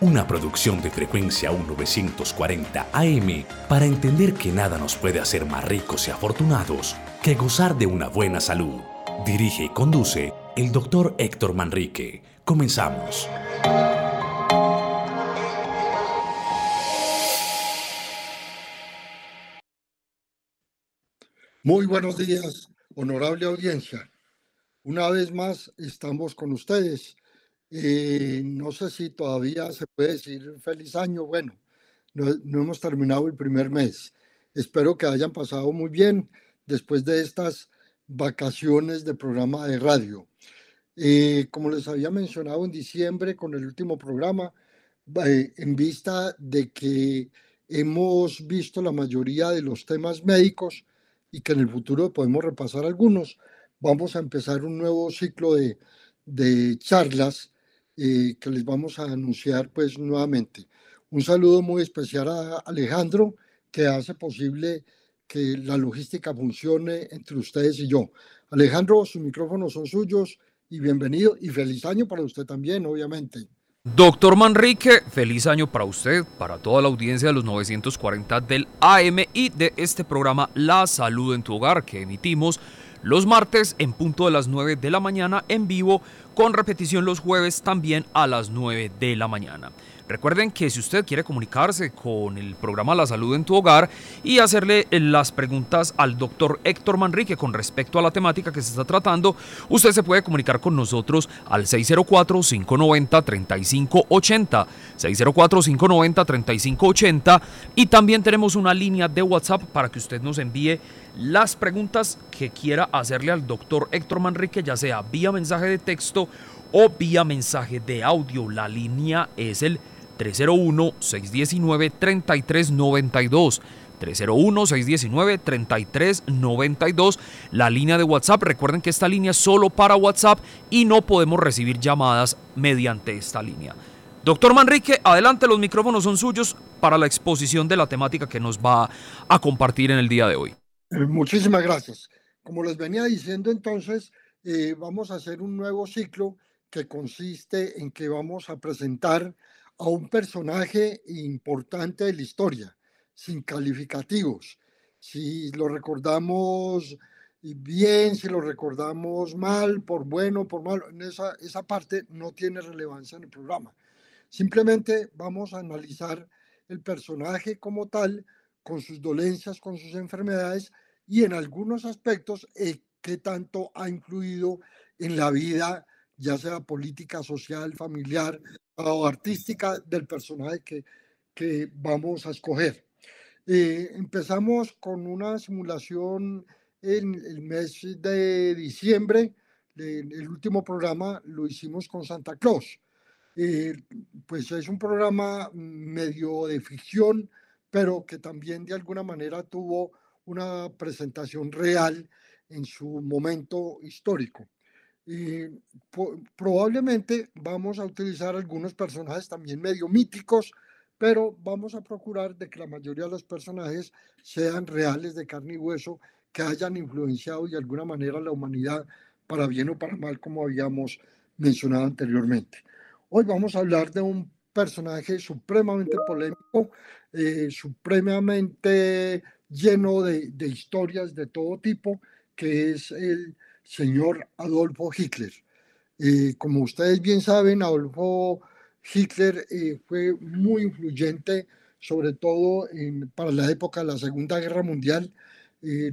una producción de frecuencia 1940 AM para entender que nada nos puede hacer más ricos y afortunados que gozar de una buena salud. Dirige y conduce el doctor Héctor Manrique. Comenzamos. Muy buenos días, honorable audiencia. Una vez más estamos con ustedes eh, no sé si todavía se puede decir feliz año. Bueno, no, hemos terminado el primer mes. Espero que hayan pasado muy bien después de estas vacaciones de programa de radio. Eh, como les había mencionado en diciembre con el último programa, eh, en vista de que hemos visto la mayoría de los temas médicos y que en el futuro podemos repasar algunos, vamos a empezar un nuevo ciclo de, de charlas que les vamos a anunciar pues nuevamente. Un saludo muy especial a Alejandro, que hace posible que la logística funcione entre ustedes y yo. Alejandro, sus micrófonos son suyos y bienvenido y feliz año para usted también, obviamente. Doctor Manrique, feliz año para usted, para toda la audiencia de los 940 del AM y de este programa La Salud en tu Hogar que emitimos los martes en punto de las 9 de la mañana en vivo, con repetición los jueves también a las 9 de la mañana. Recuerden que si usted quiere comunicarse con el programa La Salud en tu Hogar y hacerle las preguntas al doctor Héctor Manrique con respecto a la temática que se está tratando, usted se puede comunicar con nosotros al 604-590-3580. 604-590-3580 y también tenemos una línea de WhatsApp para que usted nos envíe las preguntas que quiera hacerle al doctor Héctor Manrique, ya sea vía mensaje de texto o vía mensaje de audio. La línea es el 301-619-3392. 301-619-3392, la línea de WhatsApp. Recuerden que esta línea es solo para WhatsApp y no podemos recibir llamadas mediante esta línea. Doctor Manrique, adelante, los micrófonos son suyos para la exposición de la temática que nos va a compartir en el día de hoy. Eh, muchísimas gracias. Como les venía diciendo entonces, eh, vamos a hacer un nuevo ciclo que consiste en que vamos a presentar a un personaje importante de la historia, sin calificativos. Si lo recordamos bien, si lo recordamos mal, por bueno, por malo, en esa, esa parte no tiene relevancia en el programa. Simplemente vamos a analizar el personaje como tal, con sus dolencias, con sus enfermedades y en algunos aspectos eh, qué tanto ha influido en la vida ya sea política, social, familiar o artística del personaje que, que vamos a escoger. Eh, empezamos con una simulación en el mes de diciembre. el último programa lo hicimos con Santa Claus. Eh, pues es un programa medio de ficción, pero que también de alguna manera tuvo una presentación real en su momento histórico. Y probablemente vamos a utilizar algunos personajes también medio míticos, pero vamos a procurar de que la mayoría de los personajes sean reales de carne y hueso, que hayan influenciado de alguna manera la humanidad para bien o para mal, como habíamos mencionado anteriormente. Hoy vamos a hablar de un personaje supremamente polémico, eh, supremamente lleno de, historias de todo tipo, que es el señor Adolfo Hitler. Como ustedes bien saben, Adolfo Hitler eh, fue muy influyente, sobre todo para la época de la Segunda Guerra Mundial. Eh,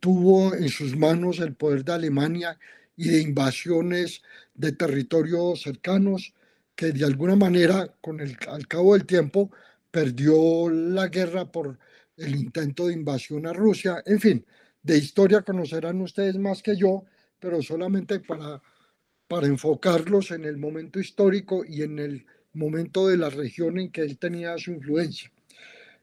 tuvo en sus manos el poder de Alemania y de invasiones de territorios cercanos que de alguna manera, con el, al cabo del tiempo, perdió la guerra por el intento de invasión a Rusia. En fin, de historia conocerán ustedes más que yo, pero solamente para, para enfocarlos en el momento histórico y en el momento de la región en que él tenía su influencia.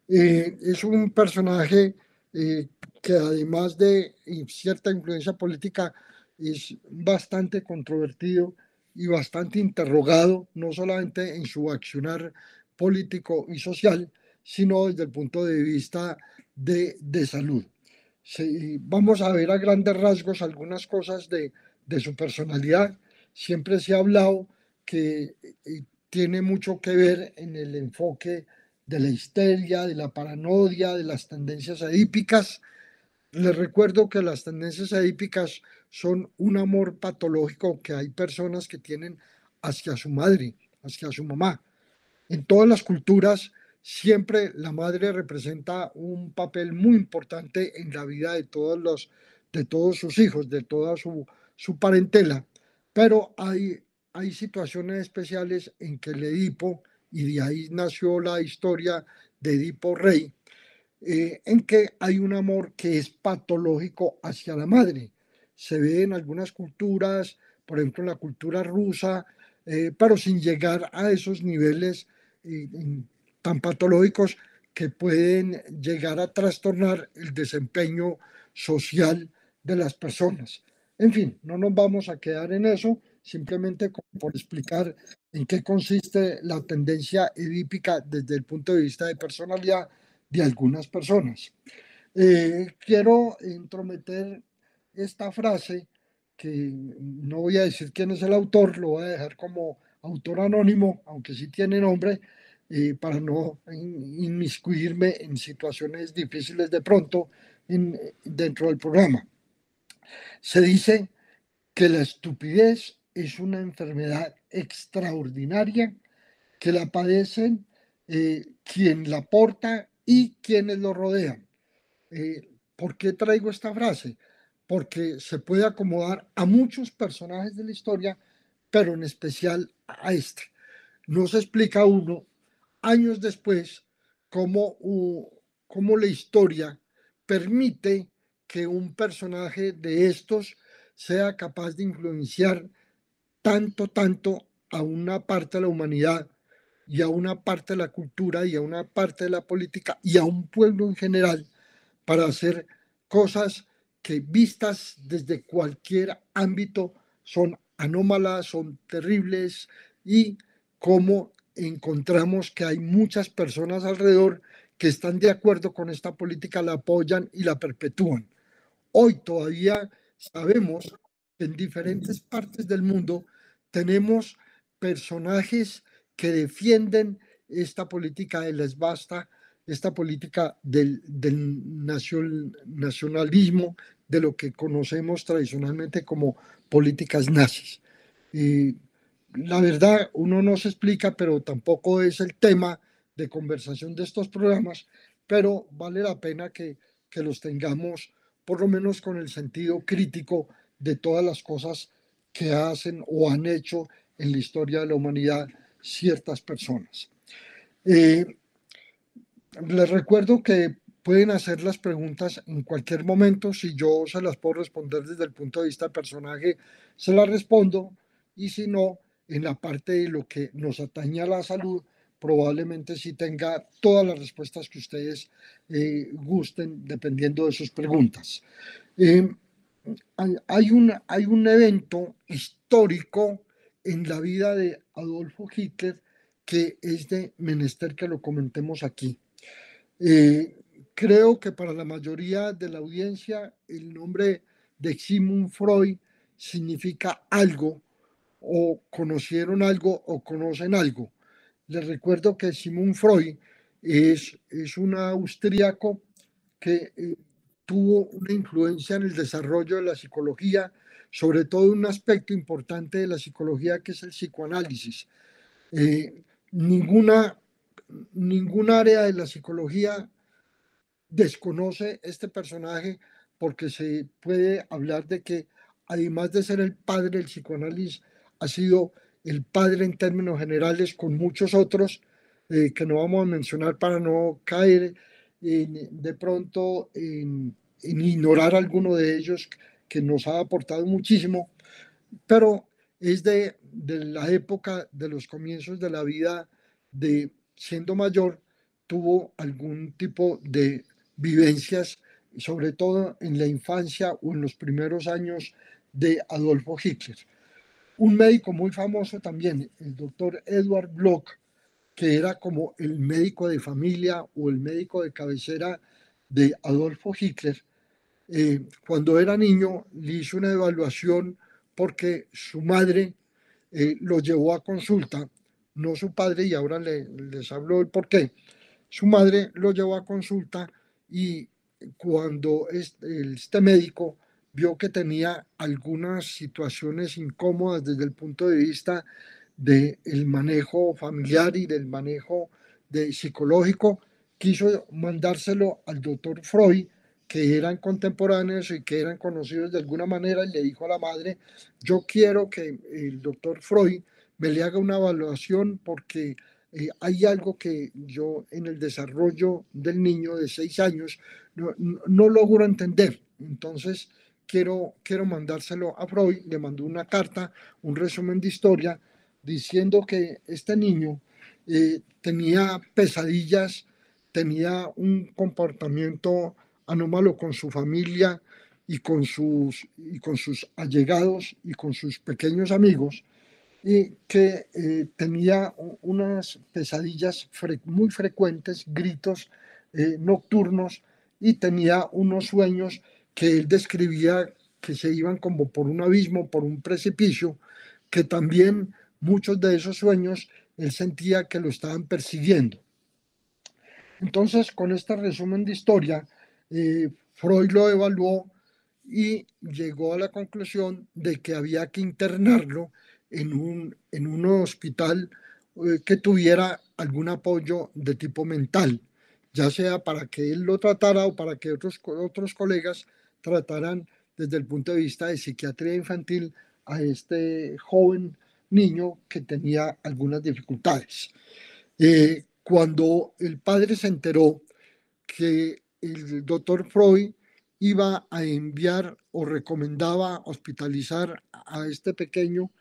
Eh, es un personaje eh, que además de cierta influencia política es bastante controvertido y bastante interrogado, no solamente en su accionar político y social, sino desde el punto de vista de, de salud. vamos a ver a grandes rasgos algunas cosas de, de su personalidad. Siempre se ha hablado que eh, tiene mucho que ver en el enfoque de la histeria, de la paranoia, de las tendencias edípicas. Les recuerdo que las tendencias edípicas son un amor patológico que hay personas que tienen hacia su madre, hacia su mamá. En todas las culturas siempre la madre representa un papel muy importante en la vida de todos los de todos sus hijos, de toda su, su parentela, pero hay, hay situaciones especiales en que el Edipo y de ahí nació la historia de Edipo Rey, eh, en que hay un amor que es patológico hacia la madre. Se ve en algunas culturas, por ejemplo en la cultura rusa, eh, pero sin llegar a esos niveles tan patológicos que pueden llegar a trastornar el desempeño social de las personas. En fin, no nos vamos a quedar en eso, simplemente por explicar en qué consiste la tendencia edípica desde el punto de vista de personalidad de algunas personas. Eh, quiero intrometer esta frase que no voy a decir quién es el autor, lo voy a dejar como autor anónimo, aunque sí tiene nombre, eh, para no inmiscuirme en situaciones difíciles de pronto en, dentro del programa. Se dice que la estupidez es una enfermedad extraordinaria que la padecen eh, quien la porta y quienes lo rodean. Eh, ¿Por qué traigo esta frase? Porque se puede acomodar a muchos personajes de la historia, pero en especial a este. No se explica uno, años después, cómo, cómo la historia permite que un personaje de estos sea capaz de influenciar tanto, tanto a una parte de la humanidad y a una parte de la cultura y a una parte de la política y a un pueblo en general para hacer cosas que vistas desde cualquier ámbito son anómalas, son terribles y como encontramos que hay muchas personas alrededor que están de acuerdo con esta política, la apoyan y la perpetúan. Hoy todavía sabemos que en diferentes partes del mundo tenemos personajes que defienden esta política de les basta, esta política del, nacionalismo, de lo que conocemos tradicionalmente como políticas nazis. Y la verdad, uno no se explica, pero tampoco es el tema de conversación de estos programas, pero vale la pena que, que los tengamos por lo menos con el sentido crítico de todas las cosas que hacen o han hecho en la historia de la humanidad ciertas personas. Eh, les recuerdo que pueden hacer las preguntas en cualquier momento. Si yo se las puedo responder desde el punto de vista del personaje, se las respondo. Y si no, en la parte de lo que nos atañe a la salud, probablemente sí tenga todas las respuestas que ustedes eh, gusten, dependiendo de sus preguntas. Eh, hay, un, hay un evento histórico en la vida de Adolfo Hitler que es de menester que lo comentemos aquí. Eh, creo que para la mayoría de la audiencia el nombre de Sigmund Freud significa algo o conocieron algo o conocen algo. Les recuerdo que Sigmund Freud es, es un austríaco que eh, tuvo una influencia en el desarrollo de la psicología, sobre todo un aspecto importante de la psicología que es el psicoanálisis. Eh, ninguna, ningún área de la psicología desconoce este personaje porque se puede hablar de que además de ser el padre del psicoanálisis, ha sido el padre en términos generales con muchos otros eh, que no vamos a mencionar para no caer de pronto en, ignorar alguno de ellos que nos ha aportado muchísimo, pero es de, de la época de los comienzos de la vida de siendo mayor, tuvo algún tipo de vivencias sobre todo en la infancia o en los primeros años de Adolfo Hitler. Un médico muy famoso también, el doctor Edward Bloch, que era como el médico de familia o el médico de cabecera de Adolfo Hitler, eh, cuando era niño le hizo una evaluación porque su madre eh, lo llevó a consulta, no su padre, y ahora le, les hablo el por qué. Su madre lo llevó a consulta y cuando este, médico vio que tenía algunas situaciones incómodas desde el punto de vista del manejo familiar y del manejo de psicológico, quiso mandárselo al doctor Freud, que eran contemporáneos y que eran conocidos de alguna manera, y le dijo a la madre, yo quiero que el doctor Freud me le haga una evaluación porque eh, hay algo que yo en el desarrollo del niño de seis años no, logro entender. Entonces, quiero, quiero mandárselo a Freud, le mandó una carta, un resumen de historia, diciendo que este niño eh, tenía pesadillas, tenía un comportamiento anómalo con su familia y con sus, y con sus allegados y con sus pequeños amigos, y que eh, tenía unas pesadillas muy frecuentes, gritos eh, nocturnos, y tenía unos sueños que él describía que se iban como por un abismo, por un precipicio, que también muchos de esos sueños él sentía que lo estaban persiguiendo. Entonces, con este resumen de historia, eh, Freud lo evaluó y llegó a la conclusión de que había que internarlo en un, en un hospital eh, que tuviera algún apoyo de tipo mental, ya sea para que él lo tratara o para que otros, otros colegas trataran desde el punto de vista de psiquiatría infantil a este joven niño que tenía algunas dificultades. Eh, cuando el padre se enteró que el doctor Freud iba a enviar o recomendaba hospitalizar a este pequeño,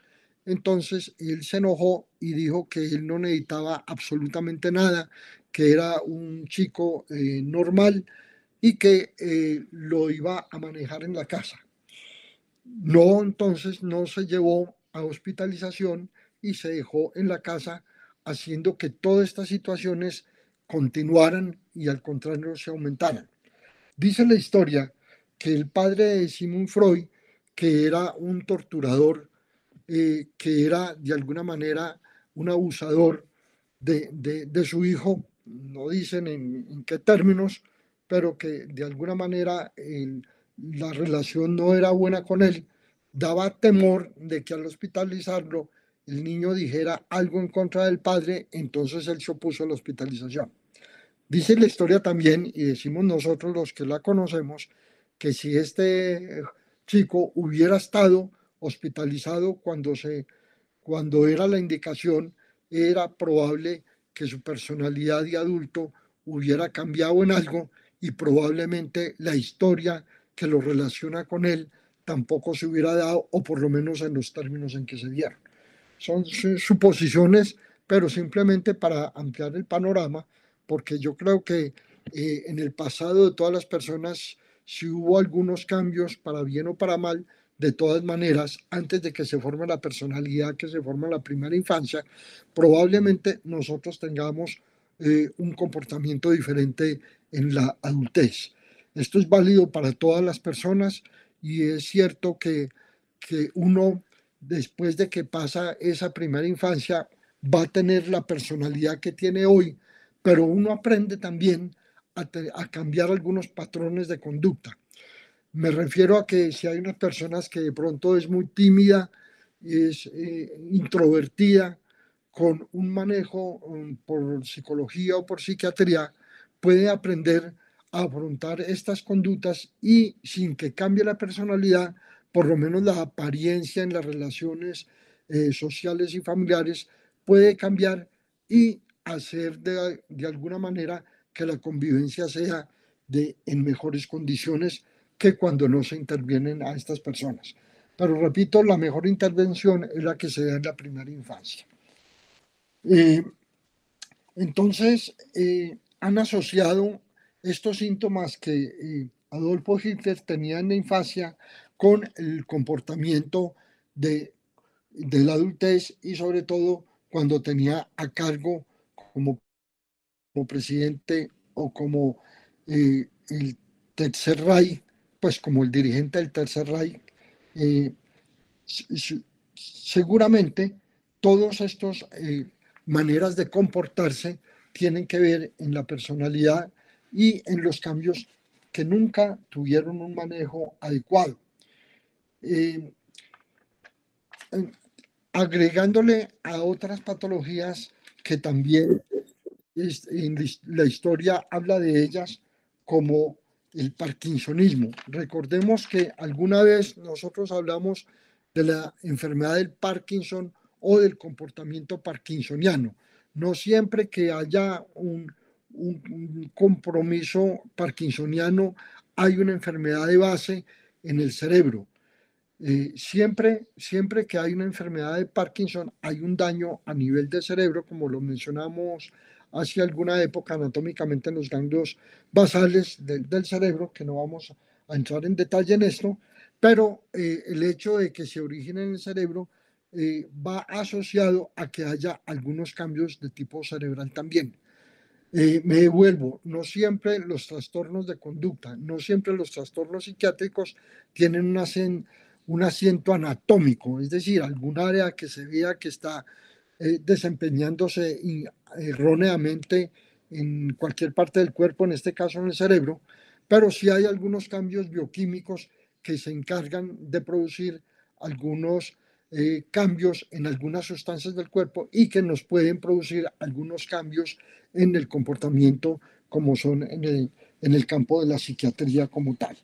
entonces él se enojó y dijo que él no necesitaba absolutamente nada, que era un chico eh, normal y que eh, lo iba a manejar en la casa. No, entonces no se llevó a hospitalización y se dejó en la casa haciendo que todas estas situaciones continuaran y al contrario se aumentaran. Dice la historia que el padre de Simon Freud, que era un torturador, eh, que era de alguna manera un abusador de, de, su hijo, no dicen en, qué términos, pero que de alguna manera la relación no era buena con él, daba temor de que al hospitalizarlo el niño dijera algo en contra del padre, entonces él se opuso a la hospitalización. Dice la historia también, y decimos nosotros los que la conocemos, que si este chico hubiera estado hospitalizado cuando, se, cuando era la indicación, era probable que su personalidad de adulto hubiera cambiado en algo y probablemente la historia que lo relaciona con él tampoco se hubiera dado, o por lo menos en los términos en que se dieron. Son suposiciones, pero simplemente para ampliar el panorama, porque yo creo que eh, en el pasado de todas las personas, si hubo algunos cambios para bien o para mal, de todas maneras, antes de que se forme la personalidad que se forma la primera infancia, probablemente nosotros tengamos eh, un comportamiento diferente en la adultez. Esto es válido para todas las personas y es cierto que, que uno, después de que pasa esa primera infancia, va a tener la personalidad que tiene hoy, pero uno aprende también a cambiar algunos patrones de conducta. Me refiero a que si hay unas personas que de pronto es muy tímida, es eh, introvertida, con un manejo um, por psicología o por psiquiatría, puede aprender a afrontar estas conductas y sin que cambie la personalidad, por lo menos la apariencia en las relaciones eh, sociales y familiares puede cambiar y hacer de, de, alguna manera que la convivencia sea de, en mejores condiciones que cuando no se intervienen a estas personas. Pero repito, la mejor intervención es la que se da en la primera infancia. Eh, entonces, eh, han asociado estos síntomas que eh, Adolfo Hitler tenía en la infancia con el comportamiento de, de la adultez y sobre todo cuando tenía a cargo como, como presidente o como eh, el Tercer Reich, pues como el dirigente del Tercer Reich, eh, seguramente todos estos eh, maneras de comportarse tienen que ver en la personalidad y en los cambios que nunca tuvieron un manejo adecuado. Eh, agregándole a otras patologías que también en la historia habla de ellas, como el parkinsonismo. Recordemos que alguna vez nosotros hablamos de la enfermedad del Parkinson o del comportamiento parkinsoniano. No siempre que haya un, compromiso parkinsoniano hay una enfermedad de base en el cerebro. Eh, siempre, siempre que hay una enfermedad de Parkinson hay un daño a nivel del cerebro, como lo mencionamos hace alguna época anatómicamente en los ganglios basales del cerebro, que no vamos a entrar en detalle en esto, pero eh, el hecho de que se origine en el cerebro eh, va asociado a que haya algunos cambios de tipo cerebral también. Eh, me devuelvo, no siempre los trastornos de conducta, no siempre los trastornos psiquiátricos tienen un, un asiento anatómico, es decir, algún área que se vea que está desempeñándose erróneamente en cualquier parte del cuerpo, en este caso en el cerebro, pero sí hay algunos cambios bioquímicos que se encargan de producir algunos eh, cambios en algunas sustancias del cuerpo y que nos pueden producir algunos cambios en el comportamiento como son en el, en el campo de la psiquiatría como tal.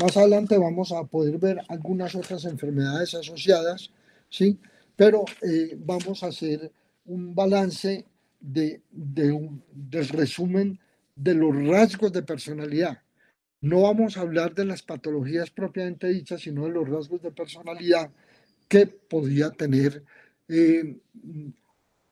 Más adelante vamos a poder ver algunas otras enfermedades asociadas, ¿sí? pero eh, vamos a hacer un balance de, de un, del resumen de los rasgos de personalidad. No vamos a hablar de las patologías propiamente dichas, sino de los rasgos de personalidad que podía tener eh,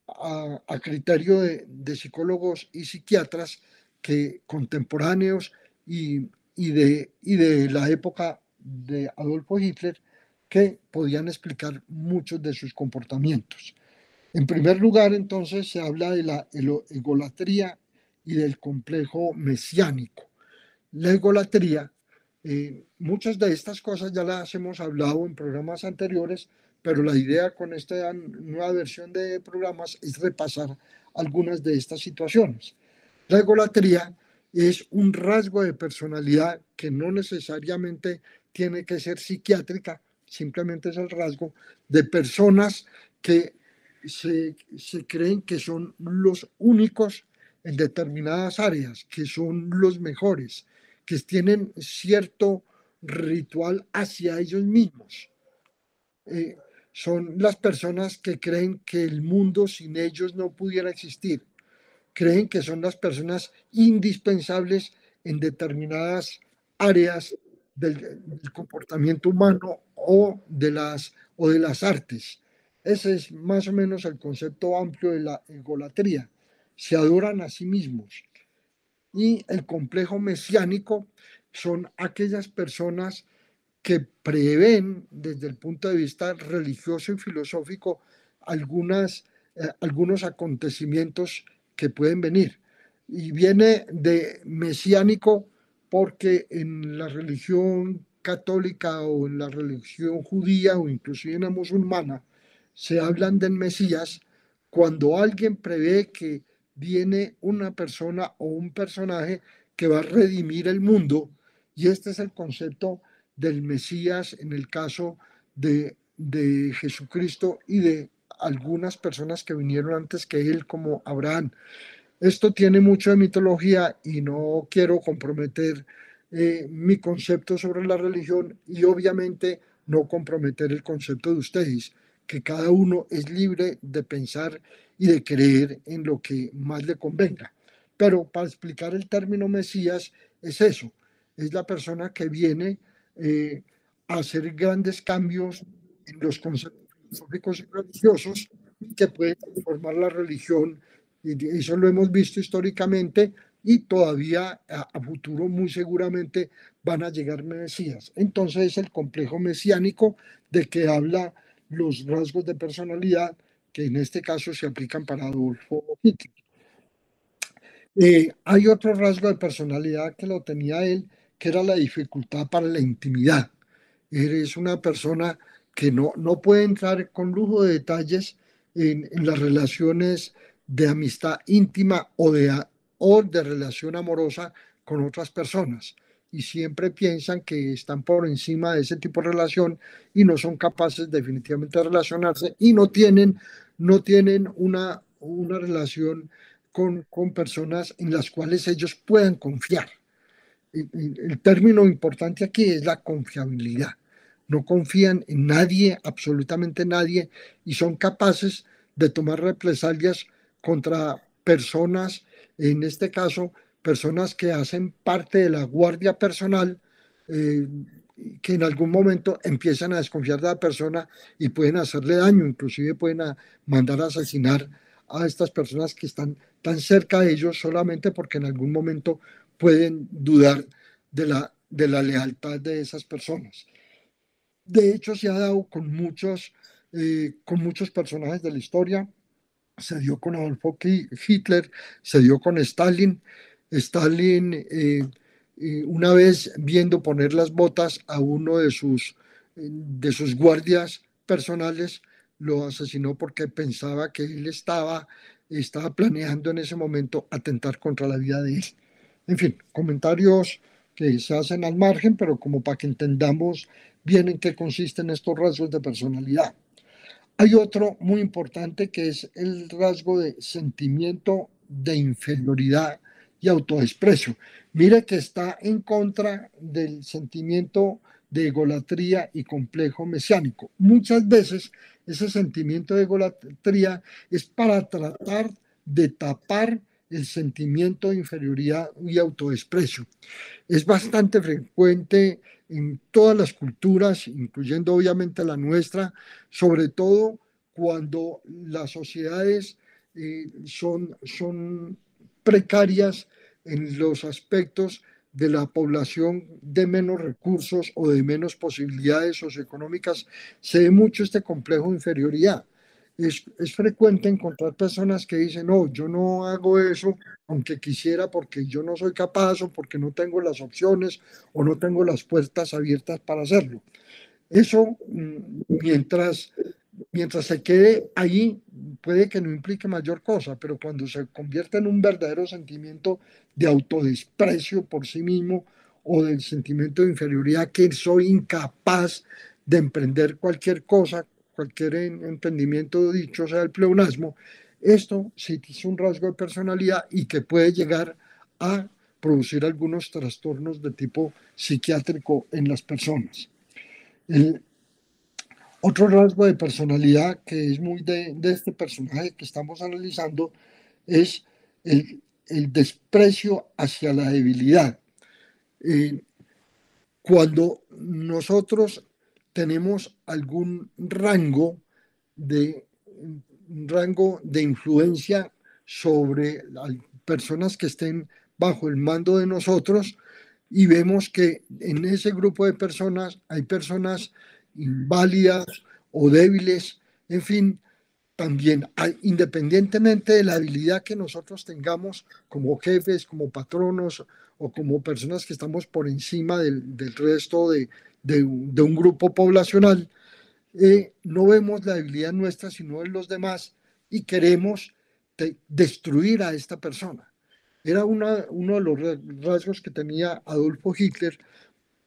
a, criterio de, psicólogos y psiquiatras que contemporáneos y, de, y de la época de Adolfo Hitler que podían explicar muchos de sus comportamientos. En primer lugar, entonces, se habla de la egolatría y del complejo mesiánico. La egolatría, eh, muchas de estas cosas ya las hemos hablado en programas anteriores, pero la idea con esta nueva versión de programas es repasar algunas de estas situaciones. La egolatría es un rasgo de personalidad que no necesariamente tiene que ser psiquiátrica, simplemente es el rasgo de personas que se, creen que son los únicos en determinadas áreas, que son los mejores, que tienen cierto ritual hacia ellos mismos. Eh, son las personas que creen que el mundo sin ellos no pudiera existir. Creen que son las personas indispensables en determinadas áreas del, del comportamiento humano o de, las, o de las artes. Ese es más o menos el concepto amplio de la egolatría. Se adoran a sí mismos. Y el complejo mesiánico son aquellas personas que prevén desde el punto de vista religioso y filosófico algunas, eh, algunos acontecimientos que pueden venir. Y viene de mesiánico porque en la religión católica o en la religión judía o inclusive en la musulmana, se hablan del Mesías cuando alguien prevé que viene una persona o un personaje que va a redimir el mundo. Y este es el concepto del Mesías en el caso de, de Jesucristo y de algunas personas que vinieron antes que él, como Abraham. Esto tiene mucho de mitología y no quiero comprometer eh, mi concepto sobre la religión y obviamente no comprometer el concepto de ustedes que cada uno es libre de pensar y de creer en lo que más le convenga. Pero para explicar el término Mesías es eso, es la persona que viene eh, a hacer grandes cambios en los conceptos filosóficos y religiosos que pueden transformar la religión, y eso lo hemos visto históricamente, y todavía a, futuro muy seguramente van a llegar mesías. Entonces es el complejo mesiánico de que habla los rasgos de personalidad que en este caso se aplican para Adolfo Hitler. Eh, hay otro rasgo de personalidad que lo tenía él, que era la dificultad para la intimidad. Eres una persona que no, no puede entrar con lujo de detalles en, en las relaciones de amistad íntima o de, o de relación amorosa con otras personas y siempre piensan que están por encima de ese tipo de relación y no son capaces definitivamente de relacionarse y no tienen, no tienen una, una relación con, con personas en las cuales ellos puedan confiar. El, el término importante aquí es la confiabilidad. No confían en nadie, absolutamente nadie, y son capaces de tomar represalias contra personas, en este caso, personas que hacen parte de la guardia personal, eh, que en algún momento empiezan a desconfiar de la persona y pueden hacerle daño, inclusive pueden mandar a asesinar a estas personas que están tan cerca de ellos solamente porque en algún momento pueden dudar de la, de la lealtad de esas personas. De hecho, se ha dado con muchos, eh, con muchos personajes de la historia. Se dio con Adolfo Hitler, se dio con Stalin, Stalin, eh, eh, una vez viendo poner las botas a uno de sus, de sus guardias personales, lo asesinó porque pensaba que él estaba, estaba planeando en ese momento atentar contra la vida de él. En fin, comentarios que se hacen al margen, pero como para que entendamos bien en qué consisten estos rasgos de personalidad. Hay otro muy importante que es el rasgo de sentimiento de inferioridad y autodesprecio. Mire que está en contra del sentimiento de egolatría y complejo mesiánico. Muchas veces ese sentimiento de egolatría es para tratar de tapar el sentimiento de inferioridad y autodesprecio. Es bastante frecuente en todas las culturas, incluyendo obviamente la nuestra, sobre todo cuando las sociedades eh, son, son precarias en los aspectos de la población de menos recursos o de menos posibilidades socioeconómicas, se ve mucho este complejo de inferioridad. Es, es, frecuente encontrar personas que dicen, no, yo no hago eso aunque quisiera porque yo no soy capaz o porque no tengo las opciones o no tengo las puertas abiertas para hacerlo. Eso, mm, mientras mientras se quede ahí, puede que no implique mayor cosa, pero cuando se convierte en un verdadero sentimiento de autodesprecio por sí mismo o del sentimiento de inferioridad, que soy incapaz de emprender cualquier cosa, cualquier emprendimiento dicho sea el pleonasmo, esto sí es un rasgo de personalidad y que puede llegar a producir algunos trastornos de tipo psiquiátrico en las personas. Otro rasgo de personalidad que es muy de, este personaje que estamos analizando es el, desprecio hacia la debilidad. Cuando nosotros tenemos algún rango de, rango de influencia sobre personas que estén bajo el mando de nosotros y vemos que en ese grupo de personas hay personas inválidas o débiles, en fin, también independientemente de la habilidad que nosotros tengamos como jefes, como patronos o como personas que estamos por encima del, resto de, un grupo poblacional, eh, no vemos la debilidad nuestra sino en los demás y queremos destruir a esta persona. Era una, uno de los rasgos que tenía Adolfo Hitler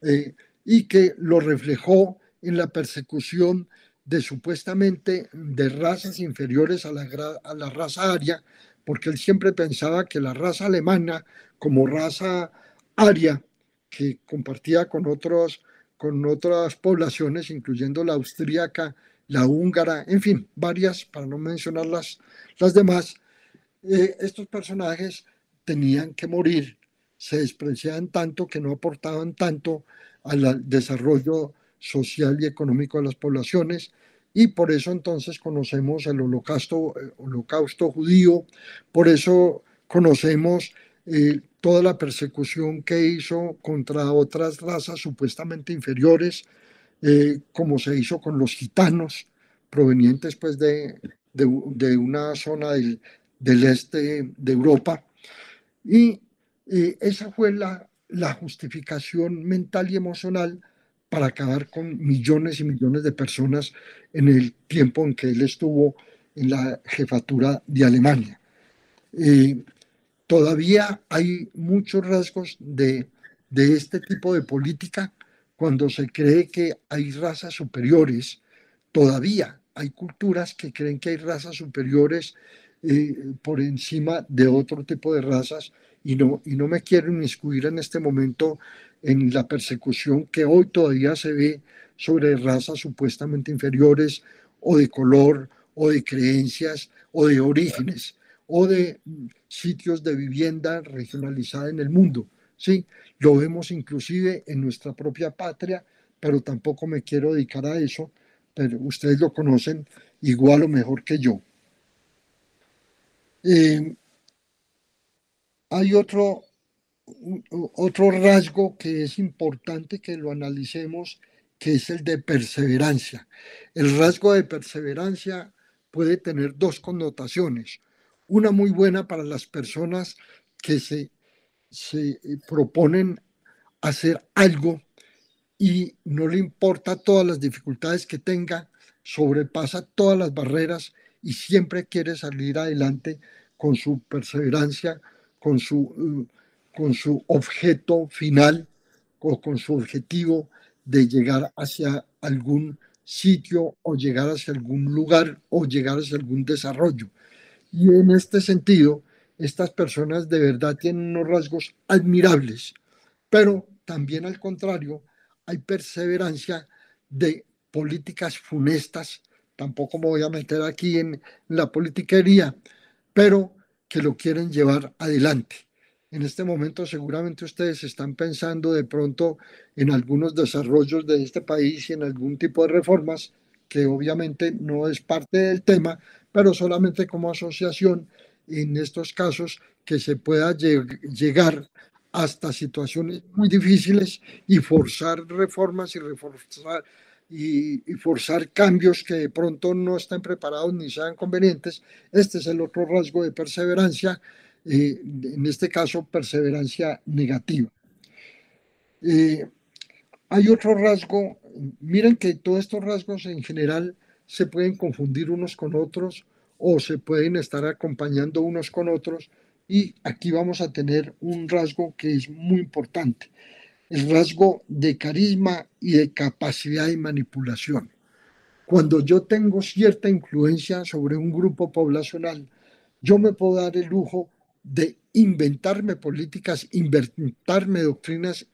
eh, y que lo reflejó en la persecución de supuestamente de razas inferiores a la, a la raza aria, porque él siempre pensaba que la raza alemana como raza aria, que compartía con, otros, con otras poblaciones, incluyendo la austríaca, la húngara, en fin, varias, para no mencionar las, las demás, eh, estos personajes tenían que morir, se despreciaban tanto que no aportaban tanto al desarrollo social y económico de las poblaciones y por eso entonces conocemos el holocausto, holocausto judío, por eso conocemos eh, toda la persecución que hizo contra otras razas supuestamente inferiores, eh, como se hizo con los gitanos provenientes pues de, de, una zona del, del, este de Europa. Y esa fue la, la justificación mental y emocional para acabar con millones y millones de personas en el tiempo en que él estuvo en la jefatura de Alemania. Eh, todavía hay muchos rasgos de, de este tipo de política cuando se cree que hay razas superiores. Todavía hay culturas que creen que hay razas superiores eh, por encima de otro tipo de razas y no, y no me quiero inmiscuir en este momento en la persecución que hoy todavía se ve sobre razas supuestamente inferiores o de color o de creencias o de orígenes o de sitios de vivienda regionalizada en el mundo. Sí, lo vemos inclusive en nuestra propia patria, pero tampoco me quiero dedicar a eso, pero ustedes lo conocen igual o mejor que yo. Eh, hay otro, otro rasgo que es importante que lo analicemos, que es el de perseverancia. El rasgo de perseverancia puede tener dos connotaciones. Una muy buena para las personas que se, se proponen hacer algo y no le importa todas las dificultades que tenga, sobrepasa todas las barreras y siempre quiere salir adelante con su perseverancia, con su, con su objeto final o con su objetivo de llegar hacia algún sitio o llegar hacia algún lugar o llegar hacia algún desarrollo. Y en este sentido, estas personas de verdad tienen unos rasgos admirables, pero también al contrario, hay perseverancia de políticas funestas, tampoco me voy a meter aquí en la politiquería, pero que lo quieren llevar adelante. En este momento seguramente ustedes están pensando de pronto en algunos desarrollos de este país y en algún tipo de reformas, que obviamente no es parte del tema, pero solamente como asociación en estos casos que se pueda llegar hasta situaciones muy difíciles y forzar reformas y reforzar y, forzar cambios que de pronto no estén preparados ni sean convenientes. Este es el otro rasgo de perseverancia, eh, en este caso perseverancia negativa. Eh, hay otro rasgo, miren que todos estos rasgos en general se pueden confundir unos con otros o se pueden estar acompañando unos con otros y aquí vamos a tener un rasgo que es muy importante el rasgo de carisma y de capacidad de manipulación. Cuando yo tengo cierta influencia sobre un grupo poblacional, yo me puedo dar el lujo de inventarme políticas, inventarme doctrinas,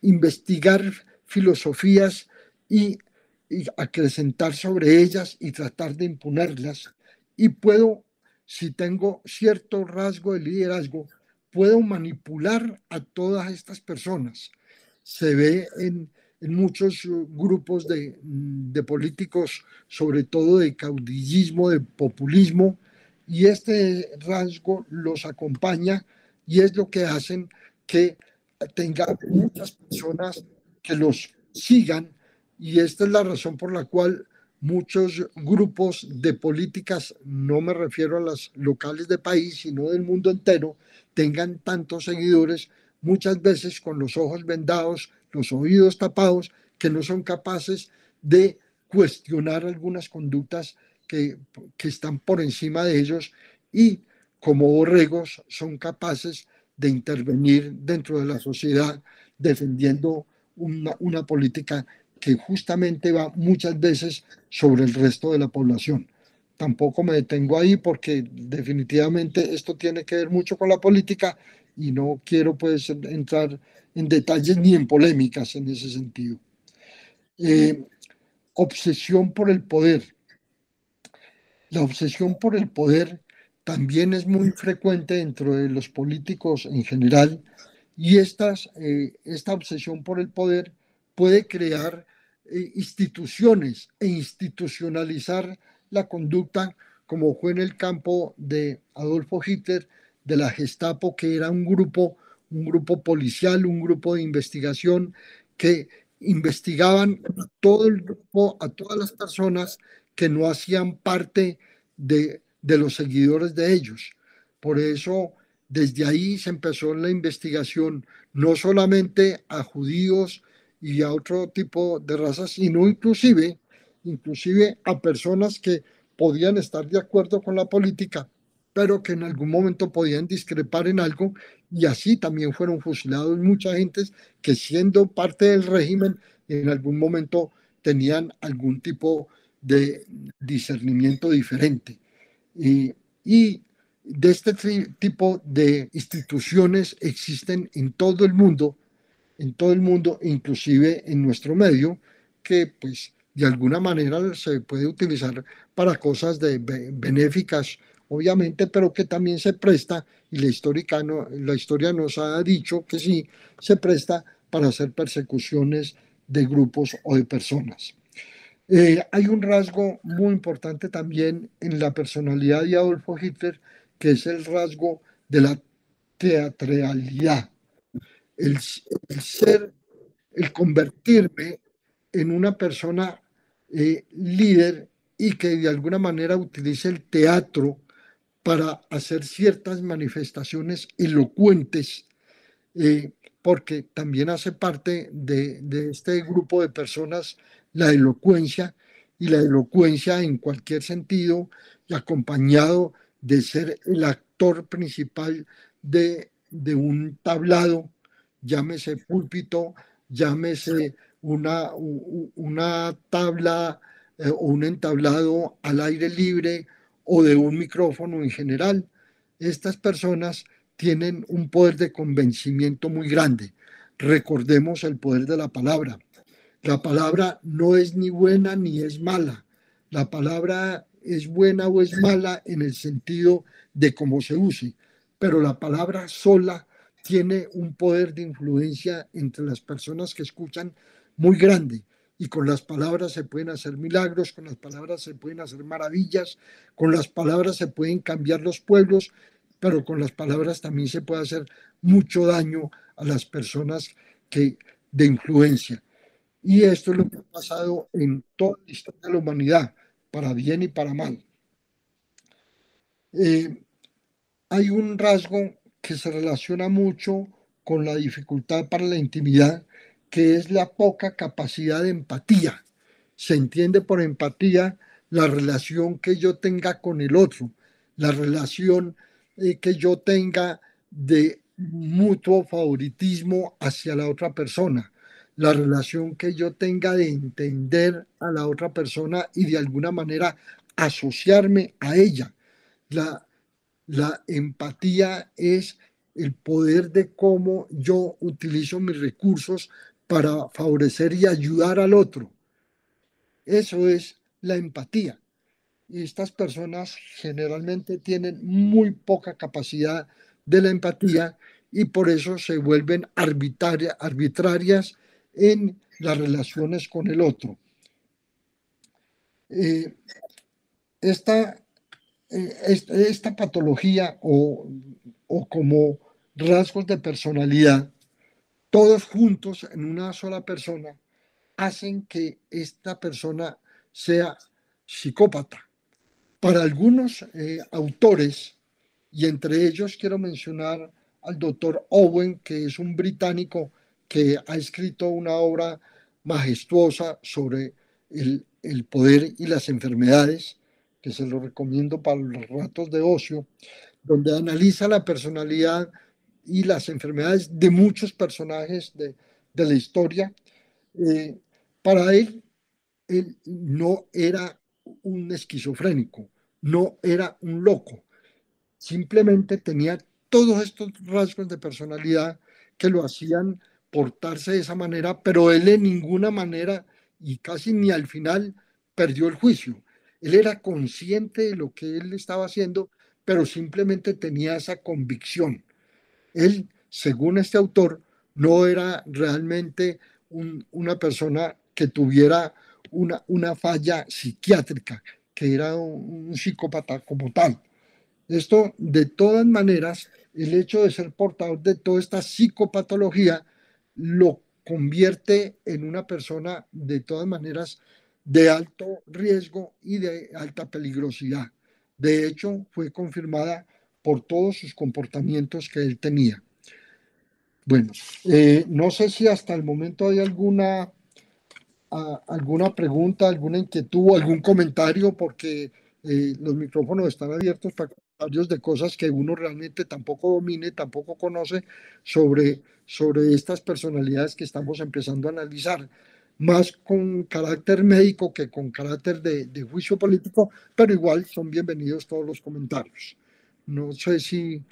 investigar filosofías y, y acrecentar sobre ellas y tratar de imponerlas. Y puedo, si tengo cierto rasgo de liderazgo, puedo manipular a todas estas personas. Se ve en, muchos uh, grupos de, mm, de, políticos, sobre todo de caudillismo, de populismo, y este rasgo los acompaña y es lo que hacen que tenga muchas personas que los sigan y esta es la razón por la cual muchos grupos de políticas, no me refiero a las locales de país, sino del mundo entero, tengan tantos seguidores, muchas veces con los ojos vendados, los oídos tapados, que no son capaces de cuestionar algunas conductas que, están por encima de ellos y como borregos son capaces de intervenir dentro de la sociedad defendiendo una, una política que justamente va muchas veces sobre el resto de la población tampoco me detengo ahí porque definitivamente esto tiene que ver mucho con la política y no quiero pues entrar en detalles ni en polémicas en ese sentido. Eh, obsesión por el poder. La obsesión por el poder también es muy frecuente dentro de los políticos en general y estas, eh, esta obsesión por el poder puede crear eh, instituciones e institucionalizar la conducta como fue en el campo de Adolfo Hitler de la Gestapo, que era un grupo, un grupo policial, un grupo de investigación que investigaban todo el grupo, a todas las personas que no hacían parte de, de los seguidores de ellos. Por eso, desde ahí se empezó la investigación, no solamente a judíos y a otro tipo de razas, sino inclusive, inclusive a personas que podían estar de acuerdo con la política, pero que en algún momento podían discrepar en algo y así también fueron fusilados mucha gente que siendo parte del régimen en algún momento tenían algún tipo de discernimiento diferente. Y, y de este tipo de instituciones existen en todo el mundo, en todo el mundo, inclusive en nuestro medio, que pues de alguna manera se puede utilizar para cosas de benéficas obviamente, pero que también se presta, y la, histórica la historia nos ha dicho que sí, se presta para hacer persecuciones de grupos o de personas. Eh, hay un rasgo muy importante también en la personalidad de Adolfo Hitler, que es el rasgo de la teatralidad, el, el ser, el convertirme en una persona eh, líder y que de alguna manera utilice el teatro para hacer ciertas manifestaciones elocuentes, eh, porque también hace parte de, este grupo de personas la elocuencia, y la elocuencia en cualquier sentido, y acompañado de ser el actor principal de un tablado, llámese púlpito, llámese una, una tabla eh, o un entablado al aire libre o de un micrófono en general. Estas personas tienen un poder de convencimiento muy grande. Recordemos el poder de la palabra. La palabra no es ni buena ni es mala. La palabra es buena o es mala en el sentido de cómo se use, pero la palabra sola tiene un poder de influencia entre las personas que escuchan muy grande y con las palabras se pueden hacer milagros, con las palabras se pueden hacer maravillas, con las palabras se pueden cambiar los pueblos, pero con las palabras también se puede hacer mucho daño a las personas que, de influencia. Y esto es lo que ha pasado en toda la historia de la humanidad, para bien y para mal. Eh, hay un rasgo que se relaciona mucho con la dificultad para la intimidad que es la poca capacidad de empatía. Se entiende por empatía la relación que yo tenga con el otro, la relación eh, que yo tenga de mutuo favoritismo hacia la otra persona, la relación que yo tenga de entender a la otra persona y de alguna manera asociarme a ella. La, la empatía es el poder de cómo yo utilizo mis recursos para favorecer y ayudar al otro. Eso es la empatía. Y estas personas generalmente tienen muy poca capacidad de la empatía y por eso se vuelven arbitrarias en las relaciones con el otro. Eh, esta, eh, esta, patología o, o como rasgos de personalidad todos juntos en una sola persona hacen que esta persona sea psicópata. Para algunos eh, autores, y entre ellos quiero mencionar al doctor Owen, que es un británico que ha escrito una obra majestuosa sobre el, el poder y las enfermedades, que se lo recomiendo para los ratos de ocio, donde analiza la personalidad y las enfermedades de muchos personajes de, de la historia. Eh, para él, él no era un esquizofrénico, no era un loco, simplemente tenía todos estos rasgos de personalidad que lo hacían portarse de esa manera, pero él en ninguna manera y casi ni al final perdió el juicio. Él era consciente de lo que él estaba haciendo, pero simplemente tenía esa convicción. Él, según este autor, no era realmente una persona que tuviera una, falla psiquiátrica, que era un, psicópata como tal. Esto, de todas maneras, el hecho de ser portador de toda esta psicopatología lo convierte en una persona de todas maneras de alto riesgo y de alta peligrosidad. De hecho, fue confirmada por todos sus comportamientos que él tenía. Bueno, eh, no sé si hasta el momento hay alguna, alguna pregunta, alguna inquietud, algún comentario, porque eh, los micrófonos están abiertos para comentarios de cosas que uno realmente tampoco domine, tampoco conoce sobre, sobre estas personalidades que estamos empezando a analizar más con carácter médico que con carácter de, de, juicio político, pero igual son bienvenidos todos los comentarios. No sé si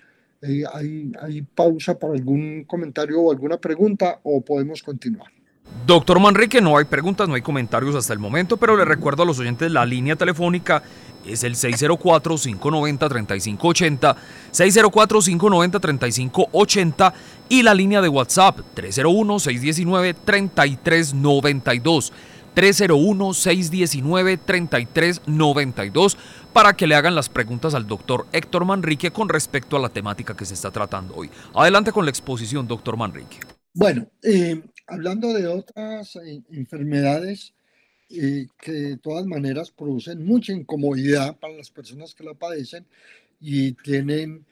eh, hay, hay pausa para algún comentario o alguna pregunta o podemos continuar. Doctor Manrique, no hay preguntas, no hay comentarios hasta el momento, pero le recuerdo a los oyentes la línea telefónica es el 604-590-3580, 604-590-3580 y la línea de WhatsApp 301-619-3392. 301-619-3392 para que le hagan las preguntas al doctor Héctor Manrique con respecto a la temática que se está tratando hoy. Adelante con la exposición, doctor Manrique. Bueno, eh, hablando de otras eh, enfermedades eh, que de todas maneras producen mucha incomodidad para las personas que la padecen y tienen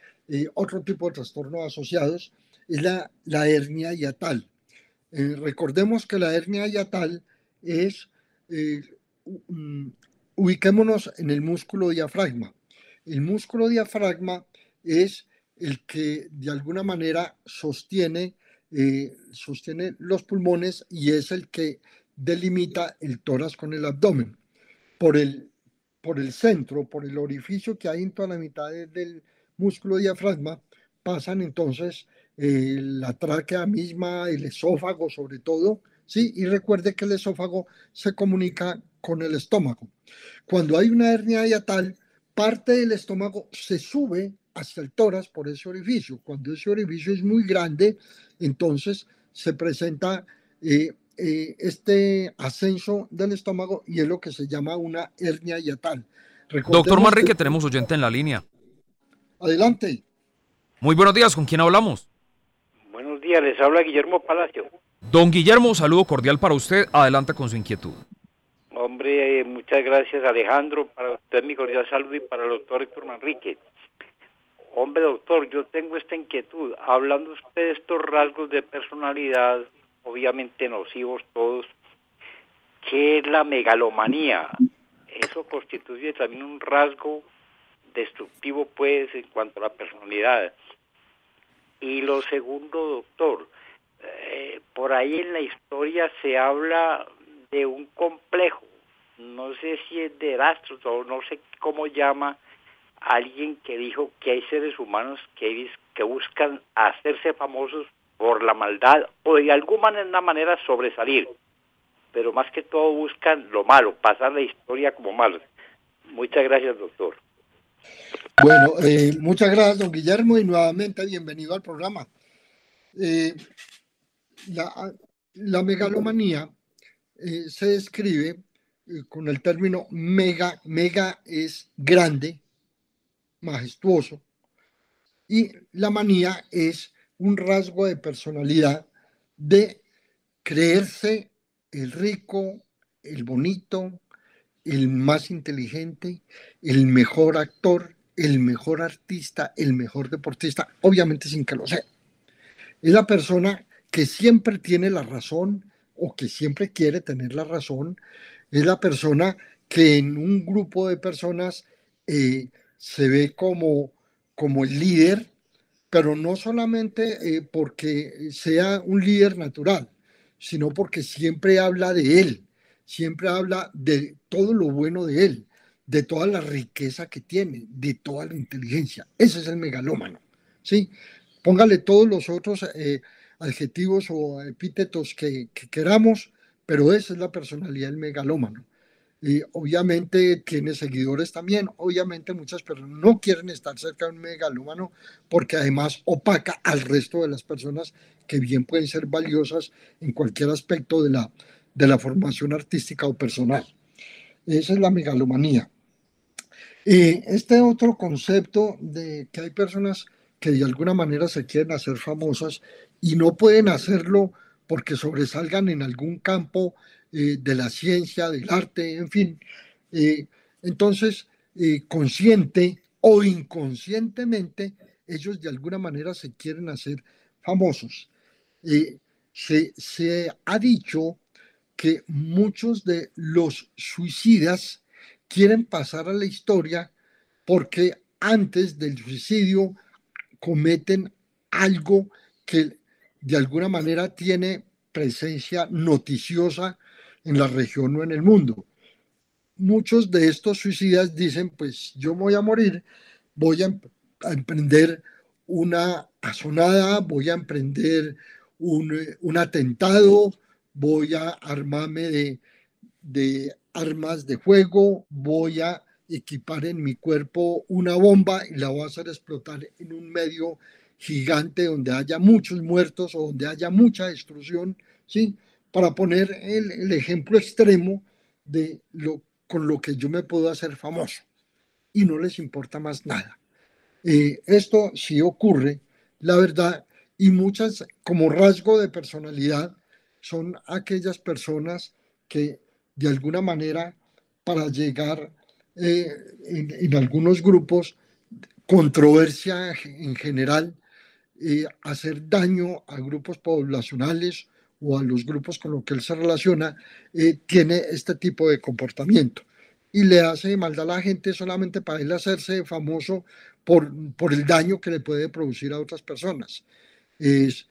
otro tipo de trastornos asociados, es la, la hernia hiatal. recordemos que la hernia hiatal es, ubiquémonos en el músculo diafragma. El músculo diafragma es el que de alguna manera sostiene eh, sostiene los pulmones y es el que delimita el tórax con el abdomen. Por el, por el centro, por el orificio que hay en toda la mitad del músculo diafragma, pasan entonces eh, la tráquea misma, el esófago sobre todo, ¿sí? Y recuerde que el esófago se comunica con el estómago. Cuando hay una hernia hiatal, parte del estómago se sube hacia el tórax por ese orificio. Cuando ese orificio es muy grande, entonces se presenta eh, eh, este ascenso del estómago y es lo que se llama una hernia hiatal. Doctor Manrique, tenemos oyente en la línea. Adelante. Muy buenos días, ¿con quién hablamos? Buenos días, les habla Guillermo Palacio. Don Guillermo, saludo cordial para usted. Adelante con su inquietud. Hombre, eh, muchas gracias Alejandro, para usted mi cordial saludo y para el doctor Héctor Manrique. Hombre, doctor, yo tengo esta inquietud. Hablando usted de estos rasgos de personalidad, obviamente nocivos todos, ¿qué es la megalomanía? Eso constituye también un rasgo destructivo, pues, en cuanto a la personalidad. Y lo segundo, doctor, eh, por ahí en la historia se habla de un complejo, no sé si es de Astros o no sé cómo llama, alguien que dijo que hay seres humanos que, que buscan hacerse famosos por la maldad o de alguna manera sobresalir, pero más que todo buscan lo malo, pasar la historia como malo. Muchas gracias, doctor. Bueno, eh, muchas gracias, don Guillermo, y nuevamente bienvenido al programa. Eh, la, megalomanía eh, se describe con el término mega, mega es grande, majestuoso, y la manía es un rasgo de personalidad de creerse el rico, el bonito, el más inteligente, el mejor actor, el mejor artista, el mejor deportista, obviamente sin que lo sea. Es la persona que siempre tiene la razón o que siempre quiere tener la razón. Es la persona que en un grupo de personas eh, se ve como, como el líder, pero no solamente eh, porque sea un líder natural, sino porque siempre habla de él, siempre habla de todo lo bueno de él, de toda la riqueza que tiene, de toda la inteligencia. Ese es el megalómano, ¿sí? Póngale todos los otros eh, adjetivos o epítetos que, que queramos, pero esa es la personalidad del megalómano. Y obviamente tiene seguidores también. Obviamente muchas personas no quieren estar cerca de un megalómano porque además opaca al resto de las personas que bien pueden ser valiosas en cualquier aspecto de la, de la formación artística o personal. Esa es la megalomanía. este otro concepto de que hay personas que de alguna manera se quieren hacer famosas y no pueden hacerlo porque sobresalgan en algún campo eh, de la ciencia, del arte, en fin. Eh, entonces, eh, consciente o inconscientemente, ellos de alguna manera se quieren hacer famosos. Se, se, ha dicho que muchos de los suicidas quieren pasar a la historia porque antes del suicidio cometen algo que de alguna manera tiene presencia noticiosa en la región o en el mundo. Muchos de estos suicidas dicen, pues yo voy a morir, voy a, emprender una asonada, voy a emprender un, atentado, voy a armarme de, de armas de fuego, voy a equipar en mi cuerpo una bomba y la voy a hacer explotar en un medio gigante donde haya muchos muertos o donde haya mucha destrucción, ¿sí? Para poner el, ejemplo extremo de lo con lo que yo me puedo hacer famoso y no les importa más nada. Eh, esto sí ocurre, la verdad, y muchas como rasgo de personalidad son aquellas personas que de alguna manera para llegar eh, en, algunos grupos, controversia en general, eh, hacer daño a grupos poblacionales o a los grupos con los que él se relaciona, eh, tiene este tipo de comportamiento. Y le hace maldad a la gente solamente para él hacerse famoso por, por el daño que le puede producir a otras personas. Es,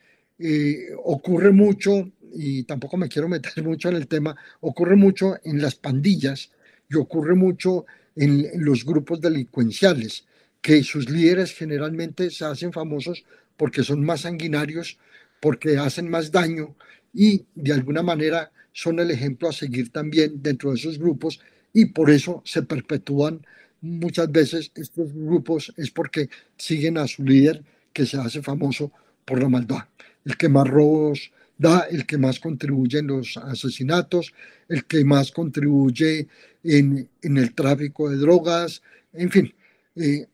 ocurre mucho, y tampoco me quiero meter mucho en el tema, ocurre mucho en las pandillas y ocurre mucho en, los grupos delincuenciales, que sus líderes generalmente se hacen famosos porque son más sanguinarios, porque hacen más daño y de alguna manera son el ejemplo a seguir también dentro de esos grupos y por eso se perpetúan muchas veces estos grupos es porque siguen a su líder que se hace famoso por la maldad. El que más robos da, el que más contribuye en los asesinatos, el que más contribuye en, el tráfico de drogas, en fin, eh,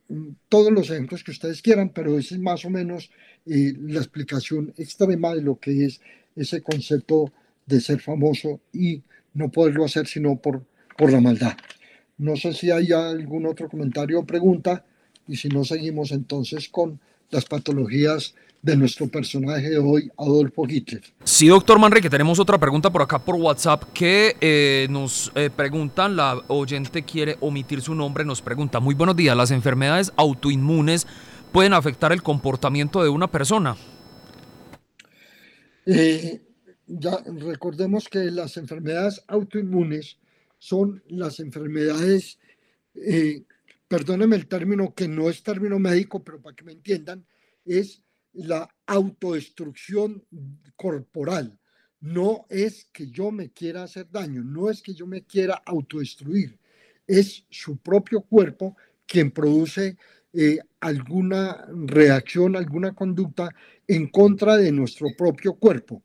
todos los ejemplos que ustedes quieran, pero esa es más o menos eh, la explicación extrema de lo que es ese concepto de ser famoso y no poderlo hacer sino por, por la maldad. No sé si hay algún otro comentario o pregunta y si no seguimos entonces con las patologías de nuestro personaje de hoy, Adolfo Hitler. Sí, doctor Manrique, tenemos otra pregunta por acá por WhatsApp que eh, nos eh, preguntan, la oyente quiere omitir su nombre, nos pregunta, muy buenos días, ¿las enfermedades autoinmunes pueden afectar el comportamiento de una persona? Eh, ya recordemos que las enfermedades autoinmunes son las enfermedades, perdónenme el término que no es término médico, pero para que me entiendan, es la autodestrucción corporal. No es que yo me quiera hacer daño, no es que yo me quiera autodestruir, es su propio cuerpo quien produce eh, alguna reacción, alguna conducta en contra de nuestro propio cuerpo.